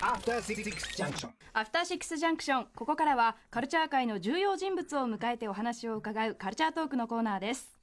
アフターシックスジャンクションアフターシックスジャンクションここからはカルチャー界の重要人物を迎えてお話を伺うカルチャートークのコーナーです。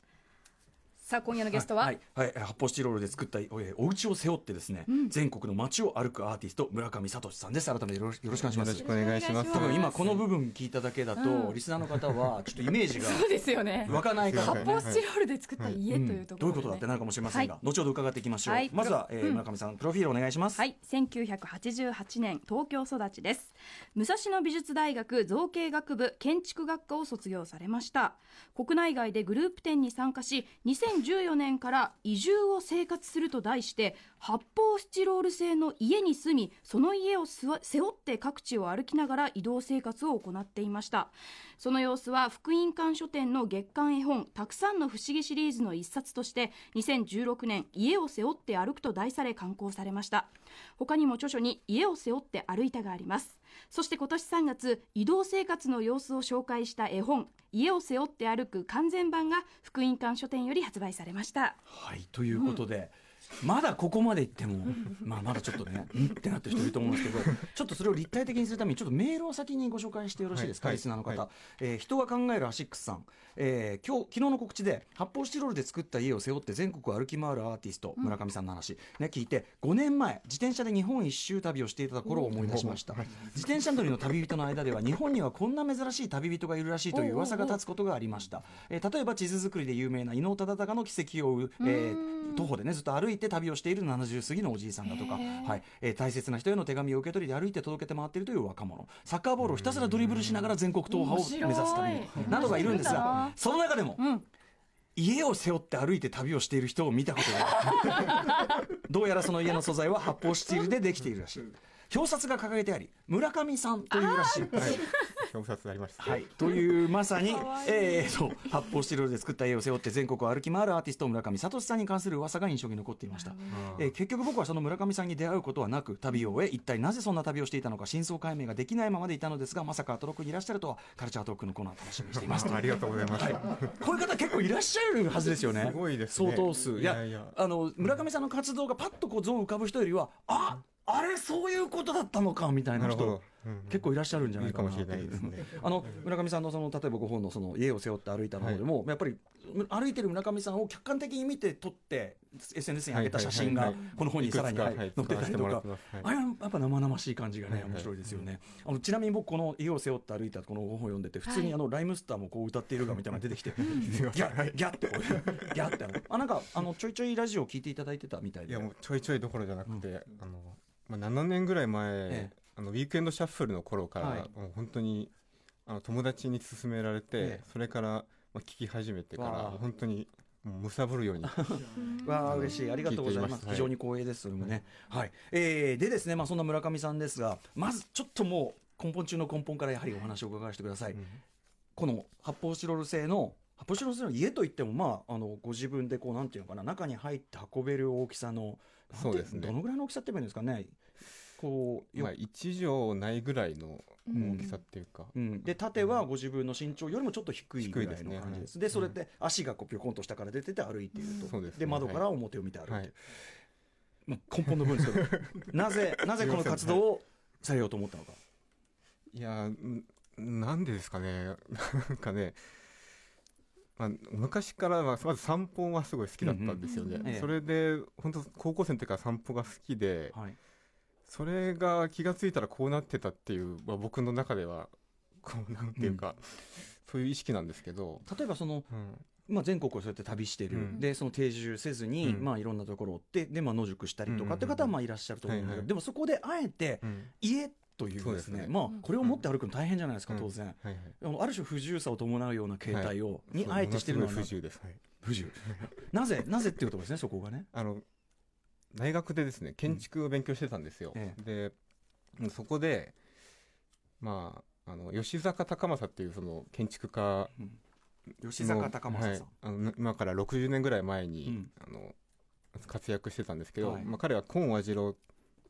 さあ今夜のゲストは、はい、はい、発泡スチロールで作ったえーお家を背負ってですね、全国の街を歩くアーティスト村上聡さんです。改めてよろしよろしくお願いします。よろしくお願いします。多分今この部分聞いただけだと、リスナーの方はちょっとイメージが そうですよね。湧かないか発泡スチロールで作った家というところで、どういうことだってなるかもしれませんが、はい。後ほど伺っていきましょう、はい。まずは、えー村上さんプロフィールお願いします、はい、1988年東京育ちです。武蔵野美術大学造形学部建築学科を卒業されました。国内外でグループ展に参加し2014年から移住を生活すると題して発泡スチロール製の家に住みその家を背負って各地を歩きながら移動生活を行っていました。その様子は福音館書店の月刊絵本たくさんの不思議シリーズの一冊として2016年家を背負って歩くと題され刊行されました。他にも著書に家を背負って歩いたがあります。そして今年3月移動生活の様子を紹介した絵本家を背負って歩く完全版が福音館書店より発売されました。はい、ということで、まだここまで行っても、まあ、まだちょっとね、うんってなってる人いると思うんですけど、ちょっとそれを立体的にするために、ちょっとメールを先にご紹介してよろしいですか、はいリスナーの方。はいえー人が考えるアシックスさん、えー今日、昨日の告知で、発泡スチロールで作った家を背負って全国を歩き回るアーティスト、村上さんの話、ね、聞いて、5年前、自転車で日本一周旅をしていた頃を思い出しました。自転車乗りの旅人の間では、日本にはこんな珍しい旅人がいるらしいという噂が立つことがありました。えー例えば地図作りで有名な伊能忠敬の奇跡を追う、えー徒歩でねずっと歩いて旅をしている70過ぎのおじいさんだとか、はい。えー大切な人への手紙を受け取りで歩いて届けて回っているという若者。サッカーボールをひたすらドリブルしながら全国踏破を目指す旅。人などがいるんですがその中でも、家を背負って歩いて旅をしている人を見たことがある。どうやらその家の素材は発泡スチールでできているらしい。表札が掲げてあり村上さんというらしい。はい。表札ありました。はい、というまさに、えー、そう発泡スチロールで作った家を背負って全国を歩き回るアーティスト村上聡さんに関する噂が印象に残っていました、えー結局僕はその村上さんに出会うことはなく旅を終え一体なぜそんな旅をしていたのか真相解明ができないままでいたのですがまさかアトロクにいらっしゃるとはカルチャートークのコーナー楽しみにしていますありがとうございます。こういう方結構いらっしゃるはずですよね。すごいですね相当数。いや、いやいやあの、村上さんの活動がパッとこう像浮かぶ人よりは、ああれ、そういうことだったのか、みたいな人なるほど。うん結構いらっしゃるんじゃないかな。いるかもしれないですね。あの村上さんのその例えばご本のその家を背負って歩いたの方でも、やっぱり歩いてる村上さんを客観的に見て撮って SNS に上げた写真がはいはいはい。この本にさらにはい載ってたりとか。あれはやっぱ生々しい感じがねはいはい。面白いですよね。あのちなみに僕この家を背負って歩いたこの本を読んでて普通にあのライムスターもこう歌っているがみたいなのが出てきて ギャッギャッてこうギャッてあのあなんかあのちょいちょいラジオを聞いていただいてたみたいで。いやもうちょいちょいどころじゃなくて、あの、まあ、7年ぐらい前、ええあのウィークエンドシャッフルの頃から、はい。もう本当にあの友達に勧められて、ええ。それから、まあ、聞き始めてから本当にもう貪るようにわあ嬉しい。ありがとうございます。非常に光栄ですそれもね、はい。えーでですねまあそんな村上さんですがまずちょっともう根本中の根本からやはりお話を伺わせてください、この発泡スチロール製の発泡スチロール製の家といってもまああのご自分でこうなんていうのかな中に入って運べる大きさのそうですね。どのぐらいの大きさって言えばいいんですかねこうよまあ、1畳ないぐらいの大きさっていうか、うん、で縦はご自分の身長よりもちょっと低いぐらいの感じです。はい。でそれで足がこうピョコンと下から出てて歩いていると。で窓から表を見て歩いている。はい。まあ根本の部分ですけど、なぜなぜこの活動をされようと思ったのか。いやなんでですかね。なんかねまあ、昔からまあまず散歩はすごい好きだったんですよね、うんうん。ええそれで本当高校生の時から散歩が好きで、はい。それが気がついたらこうなってたっていう、まあ、僕の中ではこうなんていうか、そういう意識なんですけど、例えばそのうん、まあ、全国をそうやって旅してる、うん。でその定住せずに、うん。まあ、いろんなところを追ってで、まあ、野宿したりとかって方はまあいらっしゃると思うんだけど、はいはい。でもそこであえてうん。家というでね、ですすね。まあ、これを持って歩くの大変じゃないですか、うん。当然。はいはい。ある種不自由さを伴うような形態を、はい。にあえてしてるのは不自由です、はい、不自由。なぜなぜっていうところですねそこがね。あの大学でですね建築を勉強してたんですよ、えでそこでまああの吉坂隆正っていうその建築家吉坂隆正さん、はい、あの今から60年ぐらい前に、うん。あの活躍してたんですけど、はい。まあ、彼は今和次郎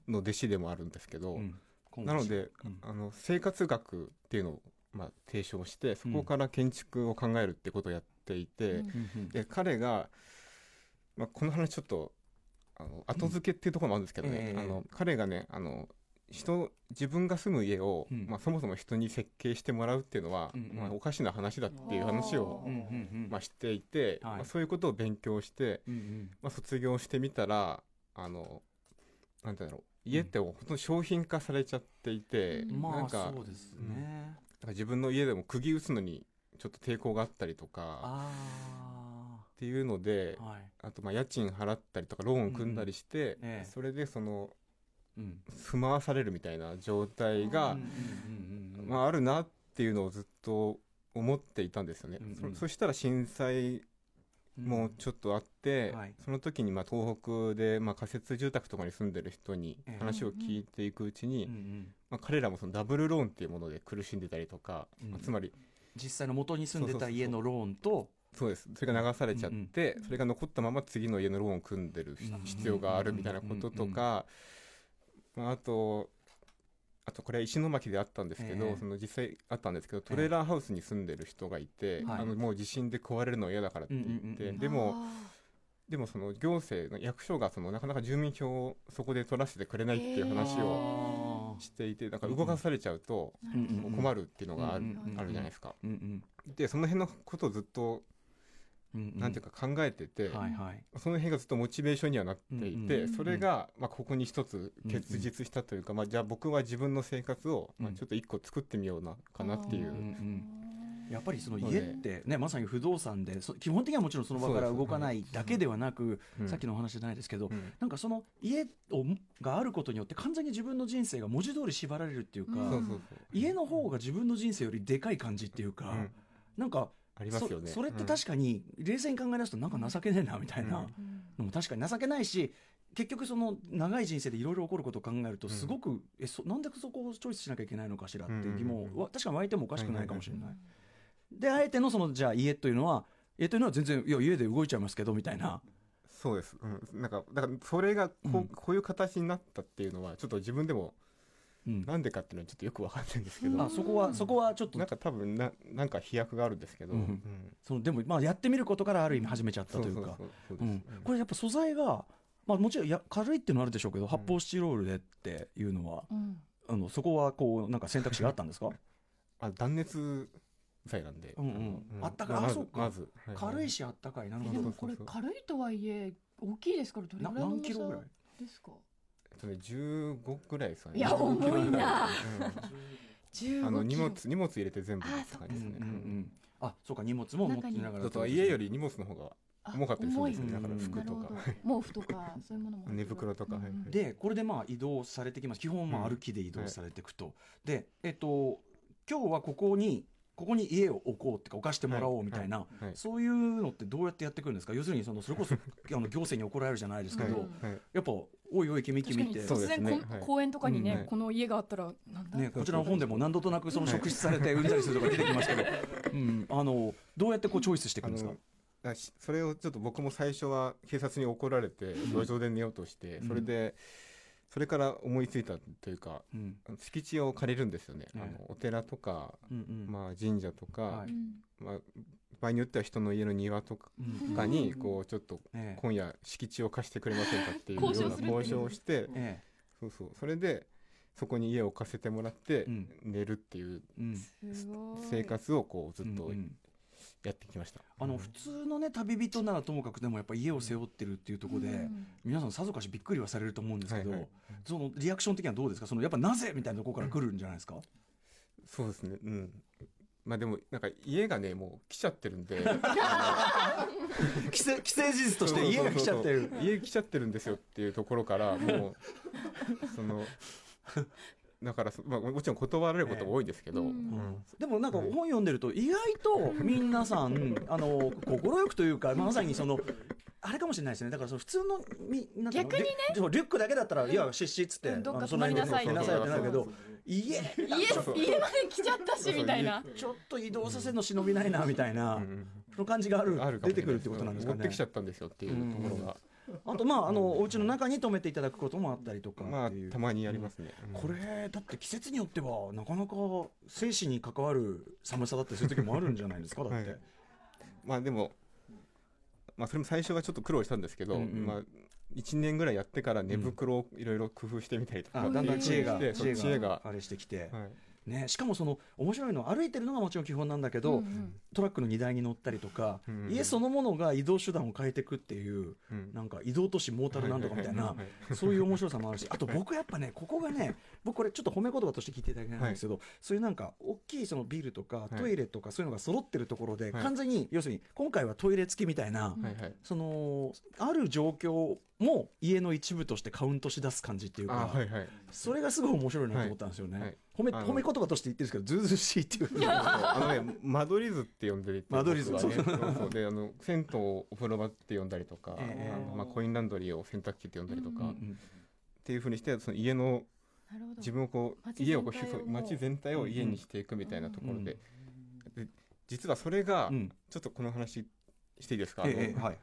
の弟子でもあるんですけど、うん。なので、うん。あの生活学っていうのを、まあ、提唱してそこから建築を考えるってことをやっていて、うん。うん。で彼が、まあ、この話ちょっとあの後付けっていうところもあるんですけどね、ええ。あの彼がねあの人自分が住む家を、うん。まあ、そもそも人に設計してもらうっていうのは、うんうん。まあ、おかしな話だっていう話をまあ、していて、はい。まあ、そういうことを勉強して、うんうん。まあ、卒業してみたらあのなんてだろう。家ってほとんど商品化されちゃっていて、うん。まあなんかそうですね、なんか自分の家でも釘打つのにちょっと抵抗があったりとかあっていうのであはい。あとまあ家賃払ったりとかローンを組んだりして、うんええ。それでそのうん。住まわされるみたいな状態が、うんうんうんうんまあ、あるなっていうのをずっと思っていたんですよね、うんうん。そそしたら震災もちょっとあって、はい。その時にまあ東北でまあ仮設住宅とかに住んでる人にええ。話を聞いていくうちに、うんうん。まあ、彼らもそのダブルローンっていうもので苦しんでたりとか、うん。まあつまり実際の元に住んでた家のローンとそうです。それが流されちゃって、うんそれが残ったまま次の家のローンを組んでるうん必要があるみたいなこととか、まあ、あとあとこれは石巻であったんですけど、ええ。その実際あったんですけどトレーラーハウスに住んでる人がいて、はい。あのもう地震で壊れるの嫌だからって言って、うんうんうんうん。でもでもその行政の役所がそのなかなか住民票をそこで取らせてくれないっていう話をあしていてなんか動かされちゃうとーうんうん。困るっていうのがある,、じゃないですか。うんうんでその辺のことをずっとうんうんなんていうか考えてて、はいはい。その辺がずっとモチベーションにはなっていて、うんそれが、まあ、ここに一つ結実したというか、まあ、じゃあ僕は自分の生活を、まあ、うんちょっと一個作ってみようなかなっていう。うんうんやっぱりその家ってねまさに不動産でそ基本的にはもちろんその場から動かないだけではなく、うん。さっきのお話じゃないですけど、うん。なんかその家をがあることによって完全に自分の人生が文字通り縛られるっていうか、家の方が自分の人生よりでかい感じっていうか、うん。なんかありますよね。そそれって確かに冷静に考え出すとなんか情けねえなみたいなうん。のも確かに情けないし結局その長い人生でいろいろ起こることを考えるとうん。すごく、えそなんでそこをチョイスしなきゃいけないのかしらっていう疑問、うんうん。うんわ確かに湧いてもおかしくないかもしれない。うんであえてのそのじゃあ家というのは家というのは全然いや家で動いちゃいますけどみたいな、そうです、うん、なんかだからそれがこう,、うん。こういう形になったっていうのはちょっと自分でもうん。なんでかっていうのはちょっとよく分かんないんですけど、あそこはそこはちょっと。なんか多分ななんか飛躍があるんですけど、うん。うん。そのでもまあやってみることからある意味始めちゃったというか。そうそうそう。うん。です、これやっぱ素材が、まあ、もちろんや軽いっていうのはあるでしょうけど、発泡スチロールでっていうのはうん。あのそこはこうなんか選択肢があったんですか？あ断熱材なんで、うんうん。あったかい。まあまずあそうか。まず、はい。軽いしあったかい。なるえほど。でもこれ軽いとはいえ大きいですからどれなぐらいの重何キロぐらい？さですか？えっとね15ぐらいですかねい。や重いな。うん。15あの荷物荷物入れて全部ですね、うんうんうん。あそうか荷物も持ってながら。家より荷物の方があ重かったりするんですよね。だから服とか。毛布とかそういうものも。寝袋とかでこれでまあ移動されてきます。基本まあうん。歩きで移動されていくと、でえっと今日はここにここに家を置こうってか置かしてもらおうみたいな、はい。はい。そういうのってどうやってやってくるんですか？要するにそのそれこそ あの行政に怒られるじゃないですけど、うんはい。やっぱおいおい君君って。そうです突然こねはい。公園とかにうん。ねはい。この家があったらなんだ？ね、こちらの本でも何度となくその職質されてうんざりするとか出てきますけど、うん、あのどうやってこうチョイスしていくんですか？それをちょっと僕も最初は警察に怒られて路上で寝ようとして、うん。それでそれから思いついたというかうん。敷地を借りるんですよね、ええあのお寺とか、うんうん。まあ、神社とか、はい。うん。まあ、場合によっては人の家の庭とかうん。うん。にこうちょっとええ。今夜敷地を貸してくれませんかっていうような交渉をしてえそうそう。それでそこに家を貸せてもらってうん。寝るっていう生活をこうずっとうんうんやってきました、あの普通のね旅人ならともかくでもやっぱ家を背負ってるっていうところで、うん。皆さんさぞかしびっくりはされると思うんですけど、はいはい。そのリアクション的にはどうですか？そのやっぱなぜみたいなところから来るんじゃないですか、そうですね。うん。まあでもなんか家がねもう来ちゃってるんで 既成既成事実として家が来ちゃってる。家来ちゃってるんですよっていうところからもうそのだからそ、まあ、もちろん断られることが多いんですけど、うん。うん。でもなんか本読んでると意外と皆さんあの快くというかまさにそのあれかもしれないですね。だからその普通のみ逆にね。リュリュックだけだったら「いや失神」っつって、うん。どっかあの泊まりなさいってなるけど家家家まで来ちゃったしみたいな。ちょっと移動させるの忍びないなみたいな、うん。その感じがある出てくるってことなんですかね。持ってきちゃったんですよっていうところが、あとまああのお家の中に泊めていただくこともあったりとかまあたまにありますね、うん。これだって季節によってはなかなか生死に関わる寒さだったりする時もあるんじゃないですか だって、はいまあでもまあそれも最初はちょっと苦労したんですけど、うんうん。まあ1年ぐらいやってから寝袋をいろいろ工夫してみたりとか、あだんだん知恵が知恵が。あれしてきて、はいね、しかもその面白いのは歩いてるのがもちろん基本なんだけど、うんうん。トラックの荷台に乗ったりとか、うん家そのものが移動手段を変えていくっていううん。なんか移動都市モータルなんとかみたいなはいはいはい。そういう面白さもあるしあと僕やっぱねここがね僕これちょっと褒め言葉として聞いていただきたいんですけど、そういうなんか大きいそのビルとかい。トイレとかそういうのが揃ってるところで、はい。完全に要するに今回はトイレ付きみたいな、うんはいはい。そのある状況も家の一部としてカウントし出す感じっていうか、あはいはい。それがすごい面白いなと思ったんですよね、はい。はい褒め褒め言葉として言ってるんですけどずうしいっていう。あのね間取り図って呼んでる間取り図僕はねそうそう。であの銭湯をお風呂場って呼んだりとか、ええあのまあ、コインランドリーを洗濯機って呼んだりとか、うんっうんていうふうにしてその家のなるほど。自分をこう街家をこう全体を。そう街全体を家にしていくみたいなところで,、で実はそれが、うん。ちょっとこの話していいですか、あのええはい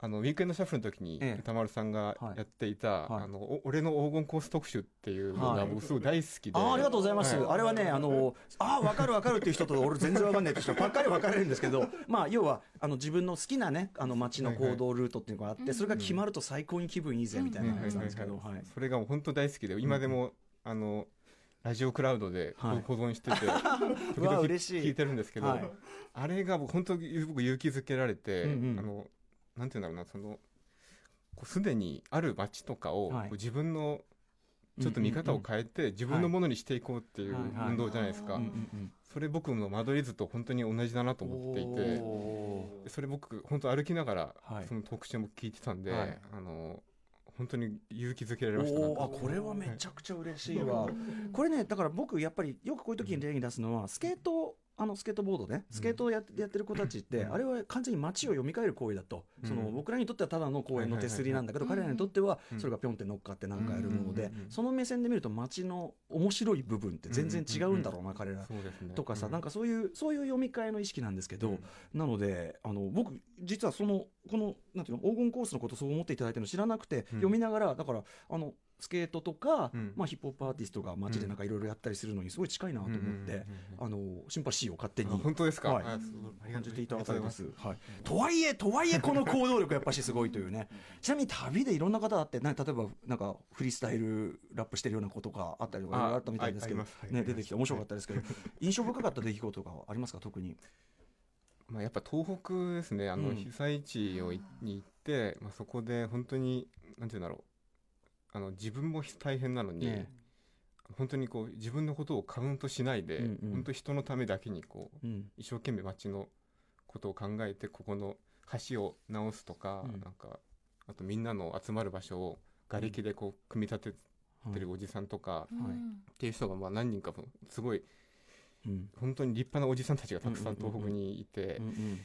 あのウィークエンドシャッフルの時にええ。歌丸さんがはいやっていた「はい。あのお俺の黄金コース特集」っていうのはい。が僕すごい大好きで、あーありがとうございます、はい。あれはね、あのあー分かる分かるっていう人と、俺、全然分かんないって人ばっかり分かれるんですけど、まあ、要はあの自分の好きなね、あの街の行動ルートっていうのがあって、それが決まると最高に気分いいぜみたいなやつな。んですけど、はい。それがもう本当大好きで今でも、あのラジオクラウドではい。保存してて、時々嬉しい。聞いてるんですけど、はい。あれが僕本当に僕勇気づけられて、あのなんていうんだろうなそのこうすでにある街とかを、はい。自分のちょっと見方を変えて、自分のものにしていこうっていう運動じゃないですか、それ僕の間取り図と本当に同じだなと思っていてそれ僕本当歩きながら、はい。その特集も聞いてたんで、はい。あの本当に勇気づけられましたあこれはめちゃくちゃ嬉しいわ、これねだから僕やっぱりよくこういう時に例に出すのはスケートあのスケートボードねスケートをやってやってる子たちって、うん。あれは完全に街を読み替える行為だと、うん。その僕らにとってはただの公園の手すりなんだけど、彼らにとってはうん。それがぴょんって乗っかってなんかやるもので、その目線で見ると街の面白い部分って全然違うんだろうな、彼ら。とかさ、うなんかそういうそういう読み替えの意識なんですけど、うん。なのであの僕実はそのこのなんていうの黄金コースのことそう思っていただいてるの知らなくて、うん。読みながらだからあのスケートとか、うん。まあ、ヒップホップアーティストが街でなんかいろいろやったりするのにすごい近いなと思って、あのシンパシーを勝手にあ本当ですか、はい。あそうありがとう感じていただいてありがます。はい、とはいえとはいえこの行動力やっぱしすごいというね。ちなみに旅でいろんな方あってな例えばなんかフリースタイルラップしてるようなことがあったりとかあったみたいですけどね、出てきて面白かったですけど印象深かった出来事とかはありますか？特に。まあ、やっぱ東北ですね。あのうん。被災地をいに行って、まあ、そこで本当になんていうんだろうあの自分も大変なのに、ね。本当にこう自分のことをカウントしないで、うんうん。本当人のためだけにこううん。一生懸命街のことを考えてここの橋を直すとか、うん。なんかあとみんなの集まる場所を瓦礫でこう組み立ててるおじさんとか、うんはい。っていう人がまあ何人かもすごいうん。本当に立派なおじさんたちがたくさん東北にいて、うん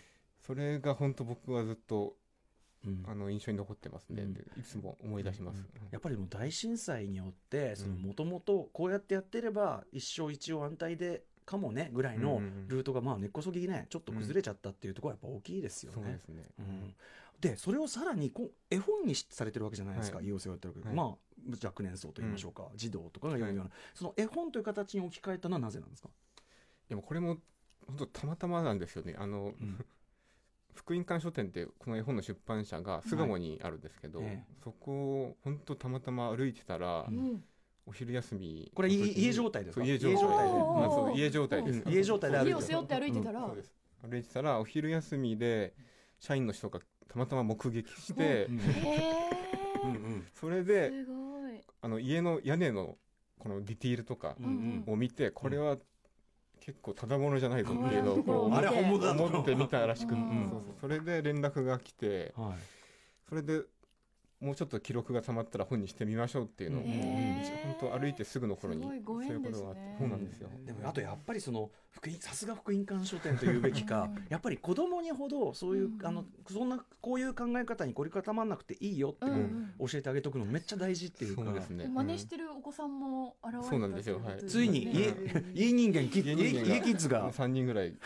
それが本当僕はずっとうんあの印象に残ってますね、いつも思い出します、やっぱりもう大震災によってうんもともとこうやってやってれば一生一応安泰でかもねぐらいのうんうんうん。ルートがまあ根っこそぎねちょっと崩れちゃったっていうところはやっぱ大きいですよね。そうで。すね、うん。でそれをさらにこう絵本にされてるわけじゃないですか、はい。家を背負ってるわけで、はい。まあ若年層と言いましょうか、児童とかが読むような、その絵本という形に置き換えたのはなぜなんですか、でもこれも本当たまたまなんですよね。あの、福音館書店ってこの絵本の出版社が巣鴨にあるんですけど、ええそこを本当たまたま歩いてたら、うん。お昼休みこれ家状態ですか？家状態でまあ、そう家状態です、うん家状態で歩いて家を背負って歩いてたら、そうです。歩いてたらお昼休みで社員の人がたまたま目撃して、うん。それで、すごい。あの家の屋根のこのディティールとかを見て、これは結構ただものじゃないぞっていうのをこうあれ本物だと。思ってみたらしく、うん。そうそう。それで連絡が来てはい。それでもうちょっと記録がたまったら本にしてみましょうっていうのを、うん本当歩いてすぐの頃に。そういうことがあって。そうなんですよ、でもあとやっぱりその福音さすが福音館書店というべきか。うんやっぱり子供にほどそういう、うん。あのそんなこういう考え方に凝り固まんなくていいよって教えてあげとくのめっちゃ大事っていうか。そうですね。真似してるお子さんも現れたそうなんですよ。ついに家ね家人間キッ家キッズが。3人ぐらい。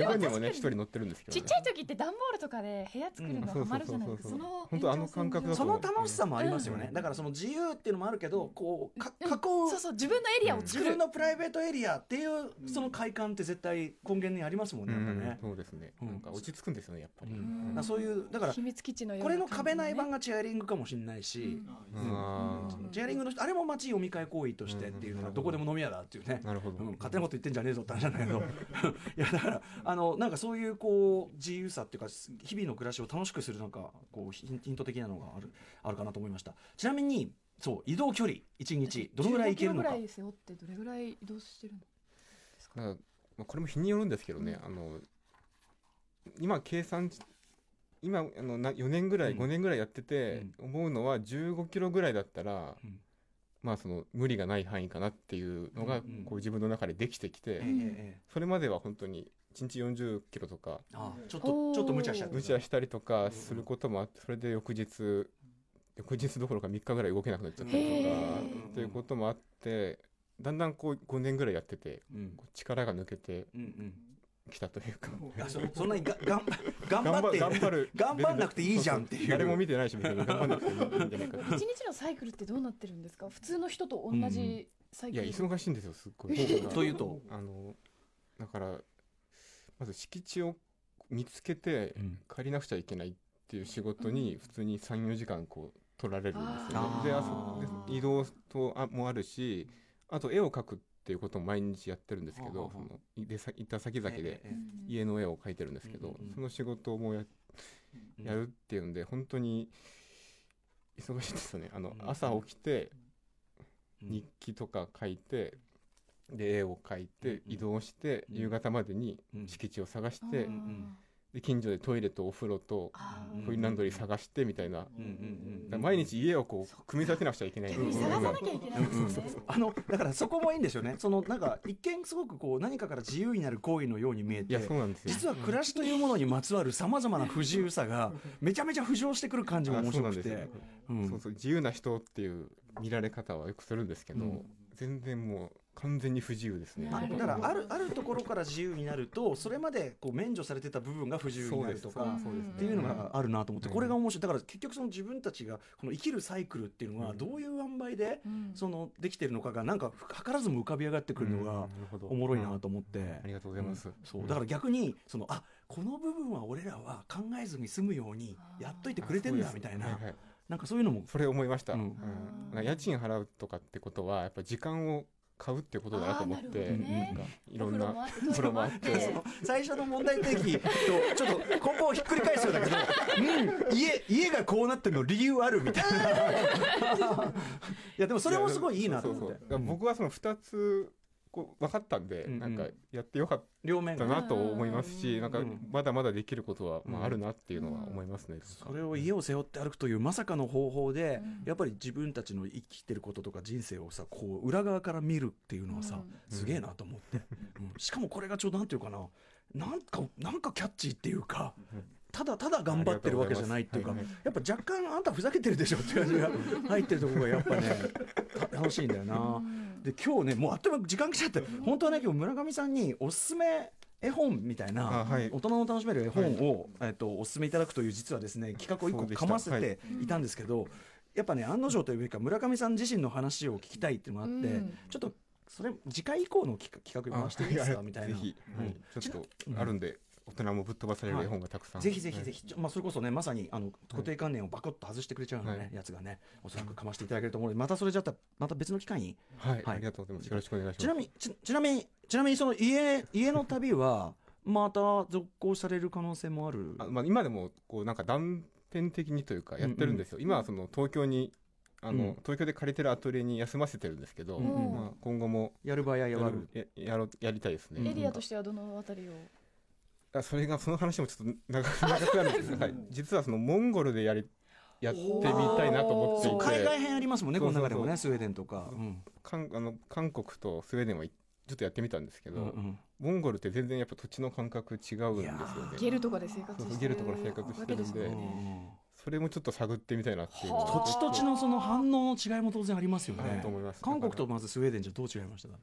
絵本にもね一人乗ってるんですけど、ね、ちっちゃい時って段ボールとかで部屋作るのうんそうもあるじゃないですか。そうそうそうそう。その本当あの感覚その楽しさもありますよね、うんだからその自由っていうのもあるけどこうかうん。囲うそうそう自分のエリアを自作る。分のプライベートエリアっていうその快感って絶対根源にありますもんね、やっぱね、そうですね、うん。なんか落ち着くんですよねやっぱり、うん。だからそういうだから秘密基地のようこれの壁内版がチェアリングかもしれないし、うん。チェアリングの人あれも街お見会行為としてっていうのがどこでも飲み屋だっていうね、なるほど、うん、勝手なこと言ってんじゃねえぞって話なんだけど。いやだからあのなんかそういうこう自由さっていうか日々の暮らしを楽しくするなんかこうヒント的なのがあるあるかなと思いました。ちなみにそう移動距離1日どのぐらい行けるのか。15キロぐらい背負ってどれぐらい移動してるのですか？だからまあこれも日によるんですけどね、あの今計算今あのな4年ぐらい、うん。5年ぐらいやってて、思うのは15キロぐらいだったら、うん。まあその無理がない範囲かなっていうのが、うんうんこう自分の中でできてきて、それまでは本当に1日40キロとか。あちょっとちょっと無茶しちゃって無茶したりとかすることもあってそれで翌日翌日どころか3日ぐらい動けなくなっちゃったりとか。っていうこともあってだんだんこう5年ぐらいやっててうん。こう力が抜けてうんうん。きたというか。いやそそんなにががん頑張って頑張る。頑張んなくていいじゃんっていう。誰も見てないし別に頑張んなくていいんじゃないかって。一日のサイクルってどうなってるんですか？普通の人と同じサイクル、いや忙しいんですよすっごい。というと？あのだからまず敷地を見つけてうん。借りなくちゃいけないっていう仕事に普通に34時間こう取られるんですよね。であそで移動とあもあるしあと絵を描くっていうことも毎日やってるんですけどそのいでさ行った先々で家の絵を描いてるんですけどその仕事もやえやるっていうんで本当に忙しいですよね。あのうん。朝起きてうん。日記とか書いてで絵を描いてうん移動してうん。夕方までにうん。敷地を探してんで近所でトイレとお風呂とコインランドリー探してみたいな。毎日家をこう組み立てなくちゃいけないー逆に探さなきゃいけないですよね、あのだからそこもいいんですよね。そのなんか一見すごくこう何かから自由になる行為のように見えてそうなんですよ。実は暮らしというものにまつわるさまざまな不自由さが めちゃめちゃ浮上してくる感じも面白くて。自由な人っていう見られ方はよくするんですけど、うん。全然もう完全に不自由ですね。あだからあるあるところから自由になるとそれまでこう免除されてた部分が不自由になるとかっていうのがあるなと思ってうん。これが面白い。だから結局その自分たちがこの生きるサイクルっていうのはうん。どういう塩梅でうん。そのできてるのかがなんか図らずも浮かび上がってくるのがおもろいなと思って。ありがとうございます。そう。だから逆にそのあこの部分は俺らは考えずに済むようにやっといてくれてんだみたいな。なんかそういうのも。それ思いました、ううん。家賃払うとかってことはやっぱ時間を買うってことだなと思って、ね。なんかいろんなあってお風呂もあって。もあって最初の問題提起とちょっと根本をひっくり返すようだけど、うん、家家がこうなってるの理由あるみたいな。いやでもそれもすごいいいなと思って。そうそう。だから僕はその2つこう分かったんで、うんうん。なんかやってよかっ両面がたなと思いますし、うんなんかうん。まだまだできることは、まうんあ、あるなっていうのは思いますね、それを家を背負って歩くというまさかの方法で、うん。やっぱり自分たちの生きてることとか人生をさこう裏側から見るっていうのはさ、うん。すげえなと思って、うん。しかもこれがちょうどなんていうかな。なんかなんかキャッチーっていうか、うんただただ頑張ってるわけじゃないっていうかうやっぱ若干あんたふざけてるでしょって感じが入ってるところがやっぱねた楽しいんだよな。うん。で今日ねもうあっという間時間来ちゃって本当はね今日村上さんにおすすめ絵本みたいな、あはい。大人の楽しめる絵本を、えっとおすすめいただくという実はですね企画を一個かませていたんですけど、やっぱね案の定というべきか村上さん自身の話を聞きたいっていうのがあって、うん。ちょっとそれ次回以降の企画企画回していいですかあみたいな。はいちょっとあるんで、大人もぶっ飛ばされる絵本がたくさん、ぜひぜひぜひ、まあ、それこそねまさにあの固定観念をバコッと外してくれちゃうような、ねはい。やつがねおそらくかましていただけると思うのでまたそれじゃったらまた別の機会にはい、はい。ありがとうございます。よろしくお願いします。ちなみにちちなみにちなみにその家家の旅はまた続行される可能性もある？あまあ、今でもこうなんか断片的にというかやってるんですよ、今はその東京にあの、うん。東京で借りてるアトリエに休ませてるんですけど、うん。うんまあ、今後もやる場合やややるるややろやりたいですね、うんエリアとしてはどのあたりを？あそれがその話もちょっと長く 長くなるんですけど、はい、実はそのモンゴルでやりやってみたいなと思って。いて海外編ありますもんねこの中でもねスウェーデンとか、う。ん。韓あの韓国とスウェーデンはいちょっとやってみたんですけど、うんうん。モンゴルって全然やっぱ土地の感覚違うんですよね。ゲルとかで生活してる。ゲルとかで生活してるんでそれもちょっと探ってみたいなっていう土地土地のその反応の違いも当然ありますよあるねと思います。韓国とまずスウェーデンじゃどう違いました？か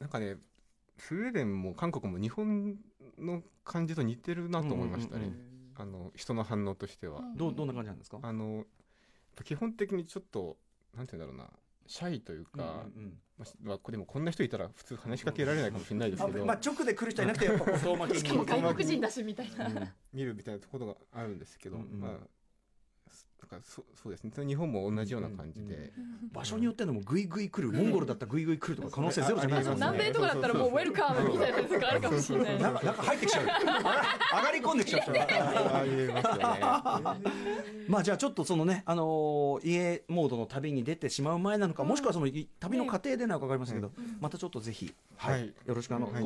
なんかねスウェーデンも韓国も日本の感じと似てるなと思いましたね、うんうんうんああの人の反応としては、うんどうどんな感じなんですか？あの基本的にちょっとなんて言うんだろうな。シャイというか、うんうんまあしまあ、でもこんな人いたら普通話しかけられないかもしれないですけど、あまあ直で来る人いなくてやっぱしかも外国人だしみたいな、うん。見るみたいなところがあるんですけど、うんうん。まあすなんかそそうですね。日本も同じような感じで、場所によってのもグイグイ来るモンゴルだったらグイグイ来るとか可能性ゼロじゃないですあか。南米とかだったらもうウェルカムみたいなやつがあるかもしれない。なんかなんか入ってきちゃう。上がり込んできちゃうあまあじゃあちょっとそのね、あのー家モードの旅に出てしまう前なのか、もしくはそのい旅の過程でなのか分かりませんけど、またちょっとぜひ、はい。はい。よろしくあの、絵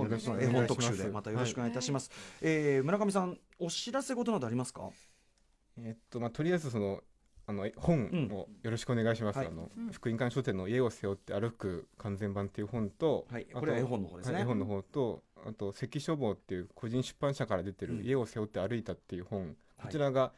本特集でまたよろしくお願いいたします。えー村上さんお知らせ事などありますか？えっとまあとりあえずそのあのえ本をよろしくお願いします。はい。あのうん。福音館書店の家を背負って歩く完全版っていう本と、あとはい。これは絵本の方ですね。はい絵本の方とあと関書房っていう個人出版社から出てうん。る家を背負って歩いたっていう本、はい。こちらが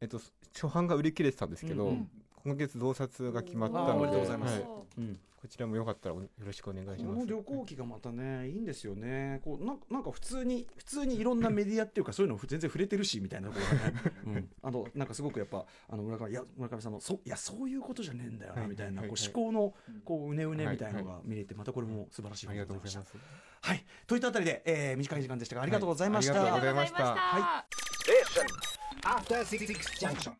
えっと初版が売り切れてたんですけど、うんうん今月増刷が決まったので、はいうん。こちらもよかったらおよろしくお願いします。この旅行記がまたねいいんですよね。こうなんかなんか普通に普通にいろんなメディアっていうかそういうの全然触れてるしみたいなところがね。うん。あのなんかすごくやっぱあの村上いや村上さんのそういやそういうことじゃねえんだよなはいみたいなこうはいはい思考のこううねうねみたいなのが見れてまたこれも素晴らしいありがとうございます。はい。といったあたりで、えー短い時間でしたがありがとうございました。はいありがとうございましたありがとうござい After Six Junction.